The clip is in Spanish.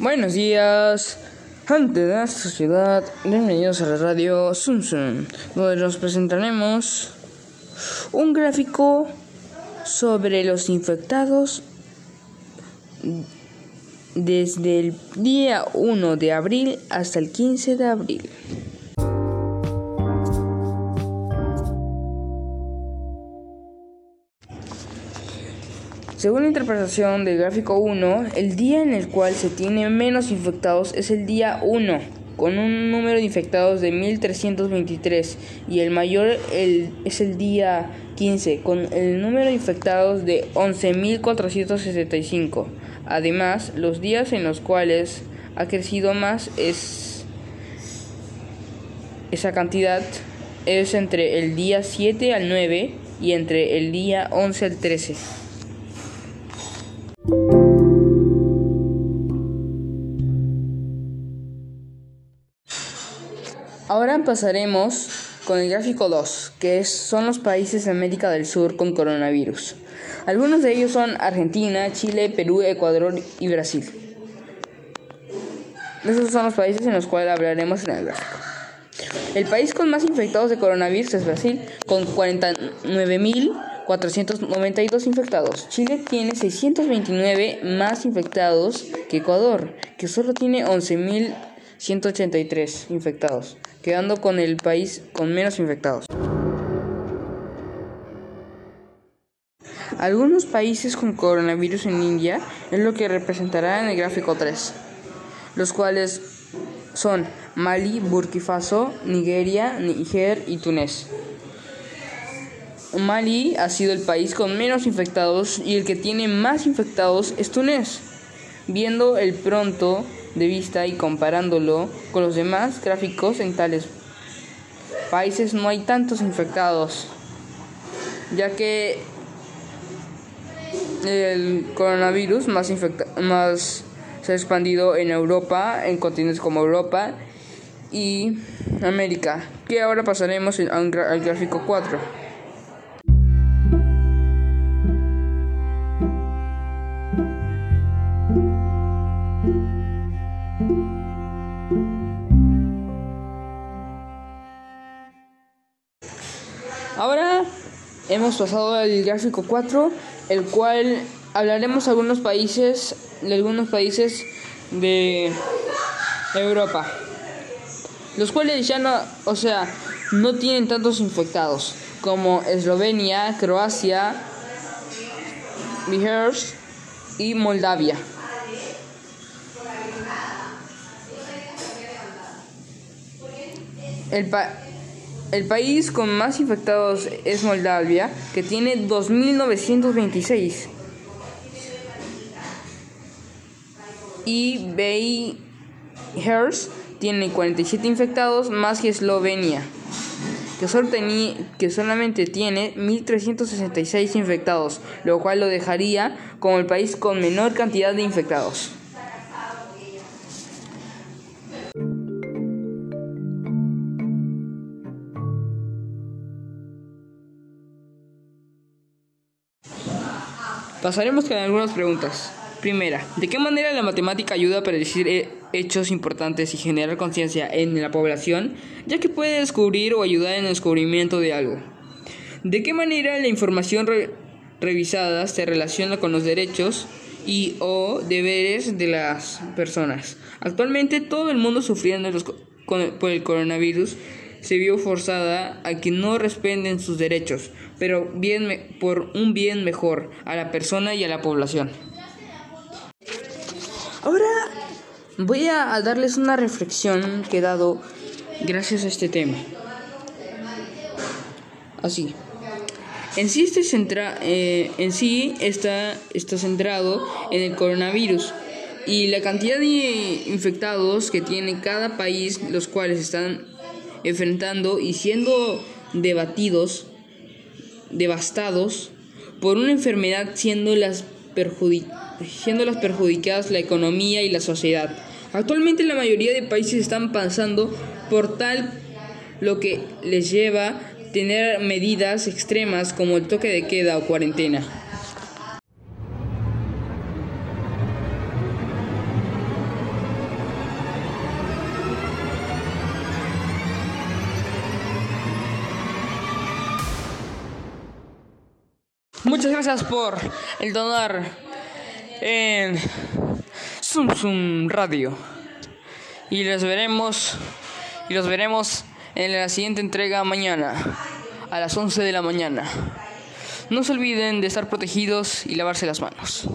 Buenos días, gente de nuestra ciudad. Bienvenidos a la radio Zoom, donde nos presentaremos un gráfico sobre los infectados desde el día 1 de abril hasta el 15 de abril. Según la interpretación del gráfico 1, el día en el cual se tiene menos infectados es el día 1, con un número de infectados de 1323, y el mayor es el día 15, con el número de infectados de 11465. Además, los días en los cuales ha crecido más es esa cantidad es entre el día 7 al 9 y entre el día 11 al 13. Ahora pasaremos con el gráfico 2, que son los países de América del Sur con coronavirus. Algunos de ellos son Argentina, Chile, Perú, Ecuador y Brasil. Esos son los países en los cuales hablaremos en el gráfico. El país con más infectados de coronavirus es Brasil, con 49.492 infectados. Chile tiene 629 más infectados que Ecuador, que solo tiene 11.183 infectados quedando con el país con menos infectados. Algunos países con coronavirus en India es lo que representará en el gráfico 3, los cuales son Mali, Burkina Faso, Nigeria, Níger y Túnez. Mali ha sido el país con menos infectados y el que tiene más infectados es Túnez. Viendo el pronto de vista y comparándolo con los demás gráficos en tales países no hay tantos infectados, ya que el coronavirus más, más se ha expandido en Europa, en continentes como Europa y América, que ahora pasaremos al gráfico 4. Ahora hemos pasado al gráfico 4, el cual hablaremos de algunos países, de algunos países de Europa, los cuales ya no, o sea, no tienen tantos infectados como Eslovenia, Croacia, Bihars y Moldavia. El, pa el país con más infectados es Moldavia, que tiene 2.926. Y Beihers tiene 47 infectados más que Eslovenia, que, que solamente tiene 1.366 infectados, lo cual lo dejaría como el país con menor cantidad de infectados. Pasaremos con algunas preguntas. Primera, ¿de qué manera la matemática ayuda a predecir hechos importantes y generar conciencia en la población, ya que puede descubrir o ayudar en el descubrimiento de algo? ¿De qué manera la información revisada se relaciona con los derechos y o deberes de las personas? Actualmente todo el mundo sufriendo por el coronavirus se vio forzada a que no respeten sus derechos, pero bien por un bien mejor a la persona y a la población. Ahora voy a darles una reflexión que he dado gracias a este tema. Así. En sí, este centra, eh, en sí está, está centrado en el coronavirus y la cantidad de infectados que tiene cada país, los cuales están enfrentando y siendo debatidos, devastados por una enfermedad siendo las, siendo las perjudicadas la economía y la sociedad. Actualmente la mayoría de países están pasando por tal lo que les lleva a tener medidas extremas como el toque de queda o cuarentena. Muchas gracias por el donar en Zoom Zoom Radio. Y los veremos y los veremos en la siguiente entrega mañana a las 11 de la mañana. No se olviden de estar protegidos y lavarse las manos.